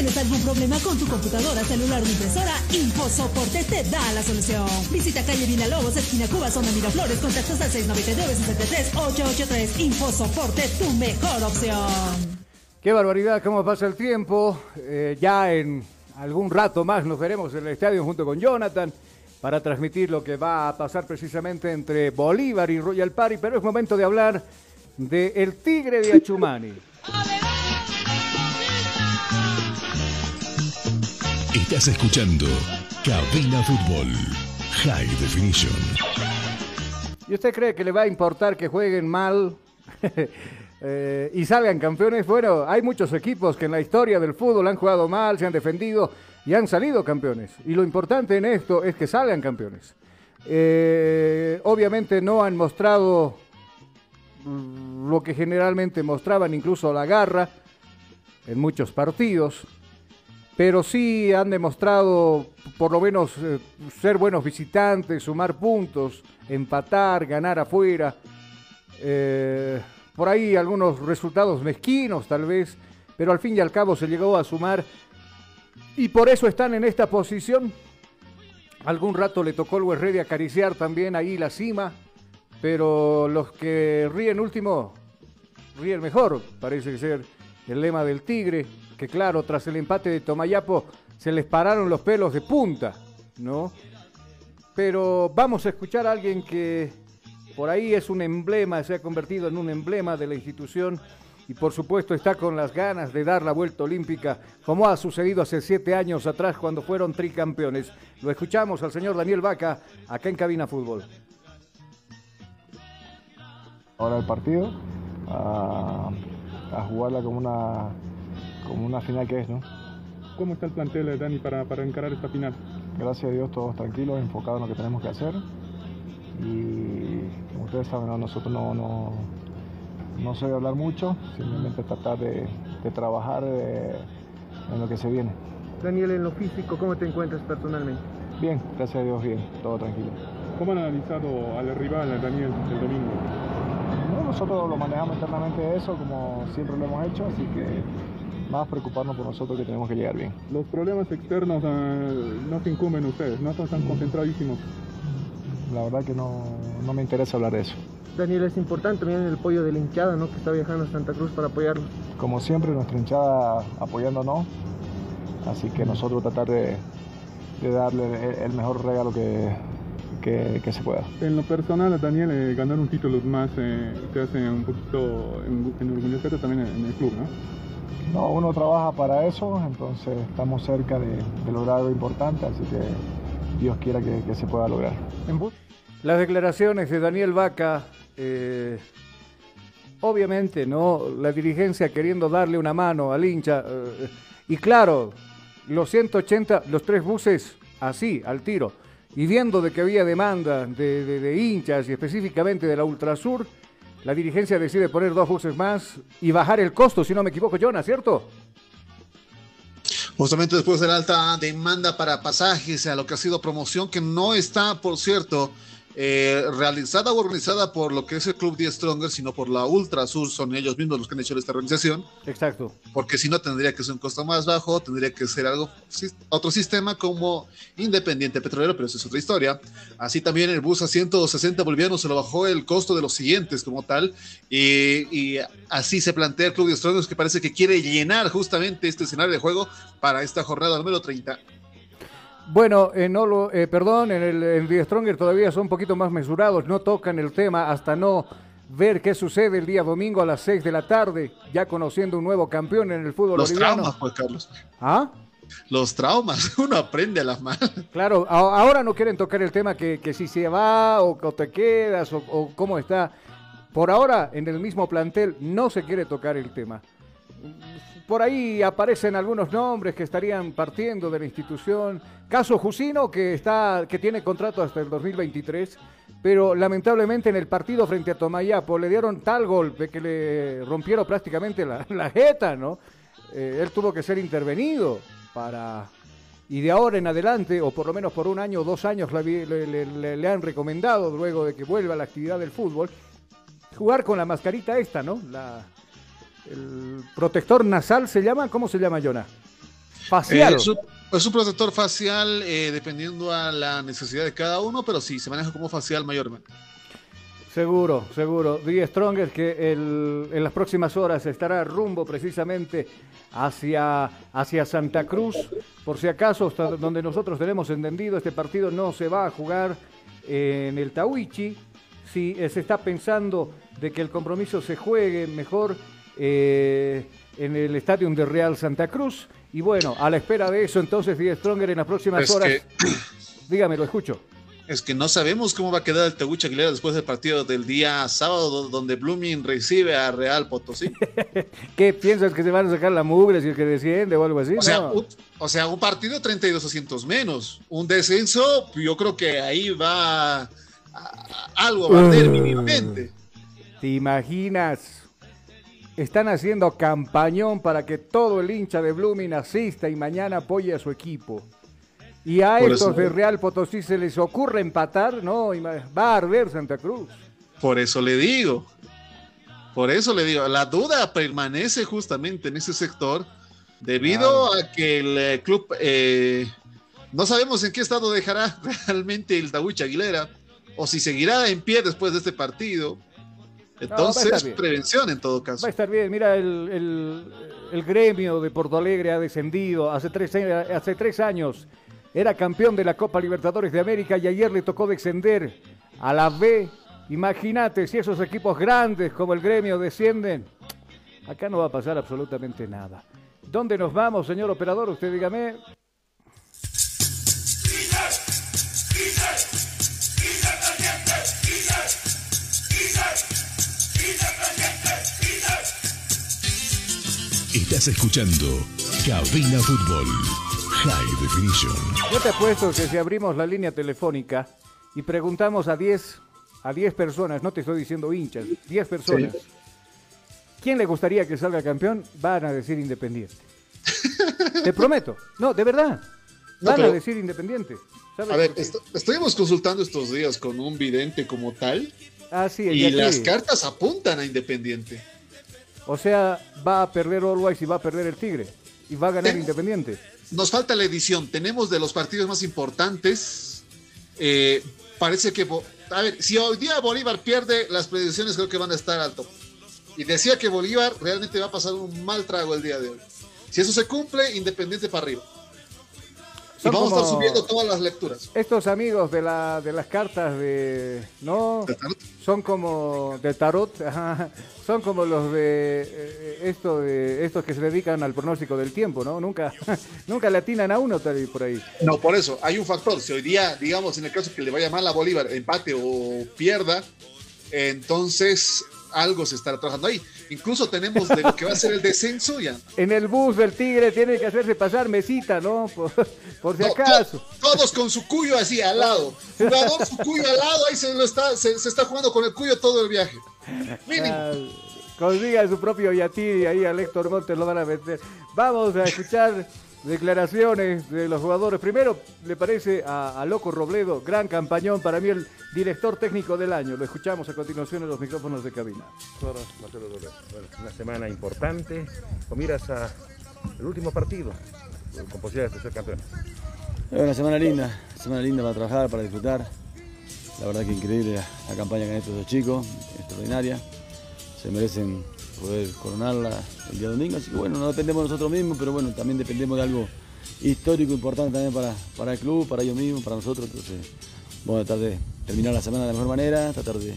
¿Tienes algún problema con tu computadora, celular o impresora? InfoSoporte te da la solución. Visita calle Villalobos, esquina Cuba, zona Miraflores, contactos al 699-63-883. InfoSoporte, tu mejor opción. Qué barbaridad, cómo pasa el tiempo. Eh, ya en algún rato más nos veremos en el estadio junto con Jonathan para transmitir lo que va a pasar precisamente entre Bolívar y Royal Party, pero es momento de hablar de El Tigre de Achumani. Estás escuchando Cabina Fútbol High Definition. ¿Y usted cree que le va a importar que jueguen mal eh, y salgan campeones? Bueno, hay muchos equipos que en la historia del fútbol han jugado mal, se han defendido y han salido campeones. Y lo importante en esto es que salgan campeones. Eh, obviamente no han mostrado lo que generalmente mostraban, incluso la garra, en muchos partidos pero sí han demostrado por lo menos eh, ser buenos visitantes, sumar puntos, empatar, ganar afuera. Eh, por ahí algunos resultados mezquinos tal vez, pero al fin y al cabo se llegó a sumar y por eso están en esta posición. Algún rato le tocó el de acariciar también ahí la cima, pero los que ríen último, ríen mejor, parece ser el lema del Tigre que claro, tras el empate de Tomayapo se les pararon los pelos de punta, ¿no? Pero vamos a escuchar a alguien que por ahí es un emblema, se ha convertido en un emblema de la institución y por supuesto está con las ganas de dar la vuelta olímpica, como ha sucedido hace siete años atrás cuando fueron tricampeones. Lo escuchamos al señor Daniel Vaca acá en Cabina Fútbol. Ahora el partido, a, a jugarla como una como una final que es, ¿no? ¿Cómo está el plantel, Dani, para, para encarar esta final? Gracias a Dios, todos tranquilos, enfocados en lo que tenemos que hacer. Y como ustedes saben, nosotros no, no, no soy hablar mucho, simplemente tratar de, de trabajar eh, en lo que se viene. Daniel, en lo físico, ¿cómo te encuentras personalmente? Bien, gracias a Dios, bien, todo tranquilo. ¿Cómo han analizado al rival, Daniel, el domingo? nosotros lo manejamos internamente eso, como siempre lo hemos hecho, así que más preocuparnos por nosotros que tenemos que llegar bien. Los problemas externos eh, no se incumben ustedes, no están concentradísimos. La verdad que no, no, me interesa hablar de eso. Daniel, es importante también el apoyo de la hinchada, ¿no? Que está viajando a Santa Cruz para apoyarlo. Como siempre, nuestra hinchada apoyándonos, así que nosotros tratar de, de darle el mejor regalo que, que, que, se pueda. En lo personal, Daniel, eh, ganar un título más eh, te hace un poquito enorgullecerte también en el club, ¿no? No, uno trabaja para eso, entonces estamos cerca de, lograr algo importante, así que Dios quiera que, se pueda lograr. Las declaraciones de Daniel Vaca, eh, obviamente, ¿no? La dirigencia queriendo darle una mano al hincha. Eh, y claro, los 180, los tres buses así, al tiro. Y viendo de que había demanda de, de hinchas y específicamente de la Ultrasur, la dirigencia decide poner dos buses más y bajar el costo, si no me equivoco, Jonah, ¿cierto? Justamente después de la alta demanda para pasajes a lo que ha sido promoción, que no está, por cierto, eh, realizada o organizada por lo que es el Club 10 Stronger, sino por la Ultra Sur, son ellos mismos los que han hecho esta organización. Exacto. Porque si no, tendría que ser un costo más bajo, tendría que ser algo, otro sistema como Independiente Petrolero, pero eso es otra historia. Así también el bus a 160 bolivianos se lo bajó el costo de los siguientes como tal, y, y así se plantea el Club 10 Stronger, que parece que quiere llenar justamente este escenario de juego para esta jornada número 30. Bueno, en Olo, eh, perdón, en el en The Stronger todavía son un poquito más mesurados, no tocan el tema hasta no ver qué sucede el día domingo a las 6 de la tarde, ya conociendo un nuevo campeón en el fútbol Los boliviano. traumas, pues, Carlos. ¿Ah? Los traumas, uno aprende a las malas. Claro, a- ahora no quieren tocar el tema que, que si se va o, o te quedas o, o cómo está. Por ahora, en el mismo plantel no se quiere tocar el tema. Por ahí aparecen algunos nombres que estarían partiendo de la institución. Caso Jusino, que, está, que tiene contrato hasta el 2023, pero lamentablemente en el partido frente a Tomayapo le dieron tal golpe que le rompieron prácticamente la, la jeta, ¿no? Eh, él tuvo que ser intervenido para... Y de ahora en adelante, o por lo menos por un año o dos años, le, le- han recomendado, luego de que vuelva a la actividad del fútbol, jugar con la mascarita esta, ¿no? La, el protector nasal se llama, ¿cómo se llama, Jonah? Facial. Eh, es, un, es un protector facial eh, dependiendo a la necesidad de cada uno, pero sí, se maneja como facial mayormente. Seguro, seguro. The Stronger que el- en las próximas horas estará rumbo precisamente hacia, hacia Santa Cruz. Por si acaso, hasta donde nosotros tenemos entendido, este partido no se va a jugar en el Tawichi. Si eh, se está pensando de que el compromiso se juegue mejor eh, en el estadio de Real Santa Cruz. Y bueno, a la espera de eso, entonces The Stronger en las próximas Es horas. que- Dígame, lo escucho. Es que no sabemos cómo va a quedar el Tegucha Aguilera después del partido del día sábado, do- donde Blooming recibe a Real Potosí. ¿Qué piensas que se van a sacar la mugre si el que desciende o algo así? O sea, No. un, o sea, un partido 32 asientos menos. Un descenso, yo creo que ahí va a- a- algo a perder Uh. mínimamente. ¿Te imaginas? Están haciendo campañón para que todo el hincha de Blooming asista y mañana apoye a su equipo. Y a Por estos eso- de Real Potosí se les ocurre empatar, no, va a arder Santa Cruz. Por eso le digo. Por eso le digo, la duda permanece justamente en ese sector debido a que el eh, club eh, no sabemos en qué estado dejará realmente el Tahuicha Aguilera o si seguirá en pie después de este partido. Entonces, prevención en todo caso. Va a estar bien, mira, el, el- el gremio de Porto Alegre ha descendido hace tres, hace tres años. Era campeón de la Copa Libertadores de América y ayer le tocó descender a la B. Imagínate si esos equipos grandes como el gremio descienden. Acá no va a pasar absolutamente nada. ¿Dónde nos vamos, señor operador? Usted dígame. Estás escuchando Cabina Fútbol High Definition. Yo te apuesto que si abrimos la línea telefónica y preguntamos a 10 a 10 personas, no te estoy diciendo hinchas, 10 personas, ¿quién le gustaría que salga campeón? Van a decir Independiente. te prometo. No, de verdad. No, Van pero- a decir Independiente. ¿Sabes A ver, esto- estuvimos consultando estos días con un vidente como tal Ah, sí, y las cartas apuntan a Independiente. O sea, va a perder Always y va a perder el Tigre. Y va a ganar Independiente. Nos falta la edición. Tenemos de los partidos más importantes. eh, parece que. A ver, si hoy día Bolívar pierde, las predicciones creo que van a estar alto. Y decía que Bolívar realmente va a pasar un mal trago el día de hoy. Si eso se cumple, Independiente para arriba. Y vamos a estar subiendo todas las lecturas. Estos amigos de, la, de las cartas de. ¿No? Son como. De tarot. ajá, son como los de. eh, esto de estos que se dedican al pronóstico del tiempo, ¿no? Nunca, nunca le atinan a uno tal y por ahí. No, por eso, hay un factor. Si hoy día, digamos, en el caso que le vaya mal a Bolívar, empate o pierda, entonces algo se estará trabajando ahí. Incluso tenemos de lo que va a ser el descenso ya. En el bus del Tigre tiene que hacerse pasar mesita, ¿no? Por, por si acaso. Todos con su cuyo así al lado. Jugador, su cuyo al lado, ahí se, lo está, se, se está jugando con el cuyo todo el viaje. Mínimo. Ah, consiga su propio Yatiri ahí al Héctor Montes lo van a meter. Vamos a escuchar declaraciones de los jugadores. Primero, le parece a, a Loco Robledo, gran campañón, para mí el director técnico del año. Lo escuchamos a continuación en los micrófonos de cabina. Bueno, una semana importante. O miras a el último partido con posibilidades de ser campeón. Es una semana linda, semana linda para trabajar, para disfrutar. La verdad que increíble la, la campaña que han hecho estos chicos, extraordinaria. Se merecen poder coronarla el día domingo, así que bueno, no dependemos de nosotros mismos, pero bueno, también dependemos de algo histórico, importante también para, para el club, para ellos mismos, para nosotros. Entonces, vamos a tratar de terminar la semana de la mejor manera, tratar de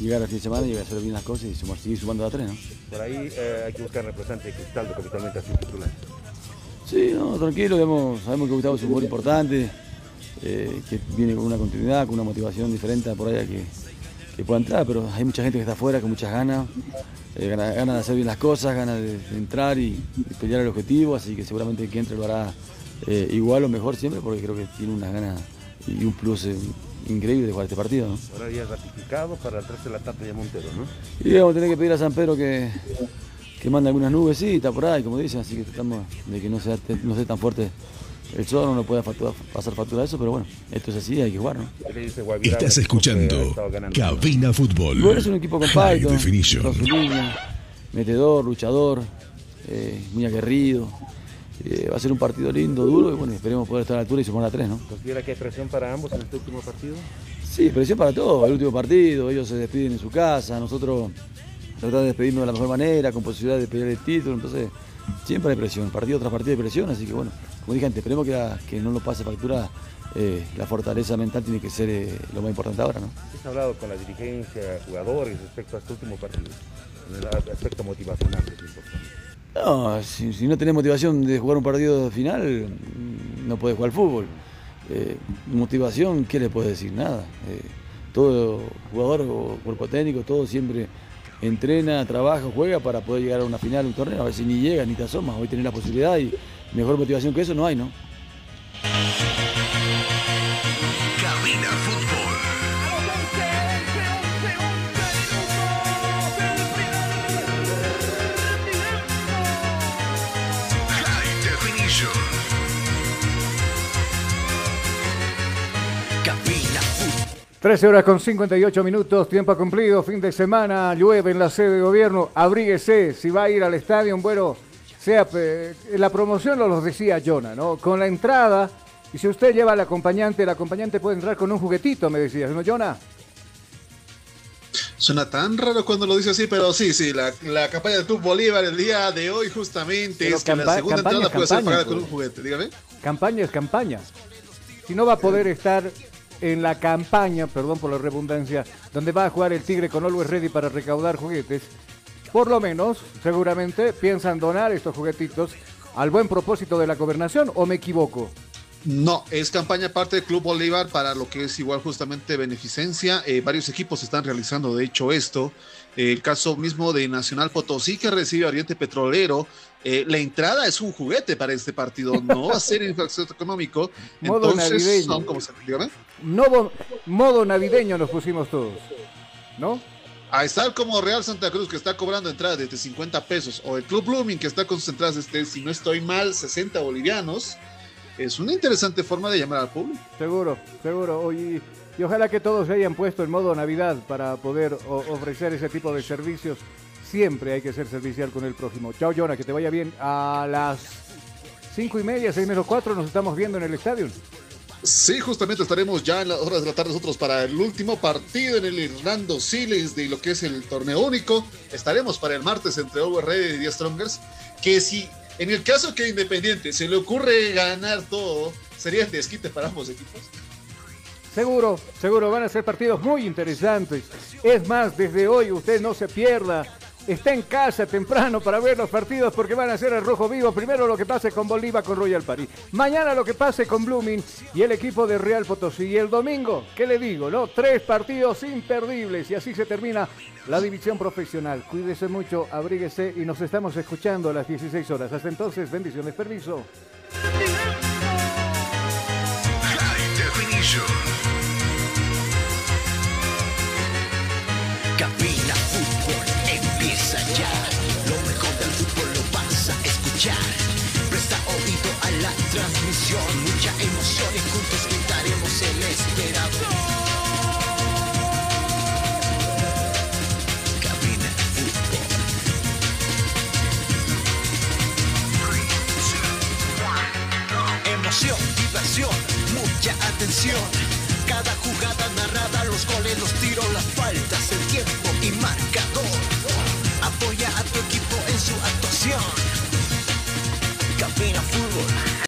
llegar al fin de semana y hacer bien las cosas y sumar, seguir sumando a tres, ¿no? Por ahí eh, hay que buscar representante de Cristaldo, que habitualmente ha sido titular. Sí, no, tranquilo, hemos- sabemos que Gustavo es un jugador importante, eh, que viene con una continuidad, con una motivación diferente por allá que, que pueda entrar, pero hay mucha gente que está afuera con muchas ganas, eh, ganas, ganas de hacer bien las cosas, ganas de, de entrar y, y pelear el objetivo, así que seguramente el que entre lo hará eh, igual o mejor siempre, porque creo que tiene unas ganas y un plus eh, increíble de jugar este partido. ¿no? Ahora ya ratificado para el 3 de la tarde de Montero, ¿no? Y vamos a tener que pedir a San Pedro que, que mande algunas nubecitas por ahí, como dicen, así que tratamos de que no sea, no sea tan fuerte el sol, no factura- pasar factura de eso, pero bueno, esto es así, hay que jugar, ¿no? ¿Qué le dice Guavirá? Estás escuchando Cabina Fútbol. Bueno, es un equipo High compacto, línea, metedor, luchador, eh, muy aguerrido. Eh, va a ser un partido lindo, duro y bueno, esperemos poder estar a la altura y sumar a tres, ¿no? ¿Considera que hay presión para ambos en este último partido? Sí, presión para todos, el último partido, ellos se despiden en su casa, nosotros tratamos de despedirnos de la mejor manera, con posibilidad de pelear el título, entonces siempre hay presión, partido tras partido hay presión, así que bueno, como dije antes, esperemos que, la- que no nos pase factura, eh, la fortaleza mental tiene que ser eh, lo más importante ahora, ¿no? ¿Qué se ha hablado con la dirigencia, jugadores respecto a este último partido? En el aspecto motivacional que es importante. No, si, si no tenés motivación de jugar un partido final, no podés jugar al fútbol. Eh, motivación, ¿qué le puedes decir? Nada. Todo jugador o cuerpo técnico, todo siempre entrena, trabaja, juega para poder llegar a una final, un torneo. A si ni llegas ni te asomas. Hoy tenés la posibilidad y mejor motivación que eso no hay, ¿no? 13 horas con 58 minutos, tiempo cumplido, fin de semana, llueve en la sede de gobierno, abríguese, si va a ir al estadio, bueno, sea eh, la promoción lo los decía Jonah, ¿no? Con la entrada, y si usted lleva al acompañante, el acompañante puede entrar con un juguetito, me decías, ¿no, Jonah? Suena tan raro cuando lo dice así, pero sí, sí, la, la campaña del Club Bolívar el día de hoy justamente Pero es que la segunda entrada puede ser pagada con pues. un juguete, dígame. Campaña es campaña. Si no va a poder estar en la campaña, perdón por la redundancia, donde va a jugar el Tigre con Always Ready para recaudar juguetes, por lo menos, seguramente, piensan donar estos juguetitos al buen propósito de la gobernación, ¿o me equivoco? No, es campaña parte del Club Bolívar para lo que es igual justamente beneficencia. Eh, varios equipos están realizando de hecho esto. Eh, el caso mismo de Nacional Potosí que recibe a Oriente Petrolero. Eh, la entrada es un juguete para este partido, no va a ser infracción económico. Modo Entonces, navideño. son como se dígame. Modo, modo navideño nos pusimos todos, ¿no? A estar como Real Santa Cruz que está cobrando entradas desde 50 pesos o el Club Blooming que está con sus entradas desde, si no estoy mal, 60 bolivianos. Es una interesante forma de llamar al público. Seguro, seguro. Oye, y ojalá que todos se hayan puesto en modo Navidad para poder ofrecer ese tipo de servicios. Siempre hay que ser servicial con el prójimo. Chao, Jonah, que te vaya bien. A las cinco y media, seis menos cuatro, nos estamos viendo en el estadio. Sí, justamente estaremos ya en las horas de la tarde nosotros para el último partido en el Hernando Siles de lo que es el torneo único. Estaremos para el martes entre Over Ready y 10 Strongers. Que si en el caso que Independiente se le ocurre ganar todo, sería el desquite para ambos equipos. Seguro, seguro, van a ser partidos muy interesantes. Es más, desde hoy usted no se pierda. Está en casa temprano para ver los partidos porque van a ser el rojo vivo. Primero lo que pase con Bolívar con Royal Party. Mañana lo que pase con Blooming y el equipo de Real Potosí. Y el domingo, ¿qué le digo? no? Tres partidos imperdibles y así se termina la división profesional. Cuídese mucho, abríguese y nos estamos escuchando a las 16 horas. Hasta entonces, bendiciones, permiso. Lo mejor del fútbol lo vas a escuchar. Presta oído a la transmisión, mucha emoción y juntos gritaremos el esperado. Cabina Fútbol. Emoción, diversión, mucha atención. Cada jugada narrada, los goles, los tiros, las faltas, el tiempo y marcador. Apoya a tu equipo en su actuación. Cabina Fútbol.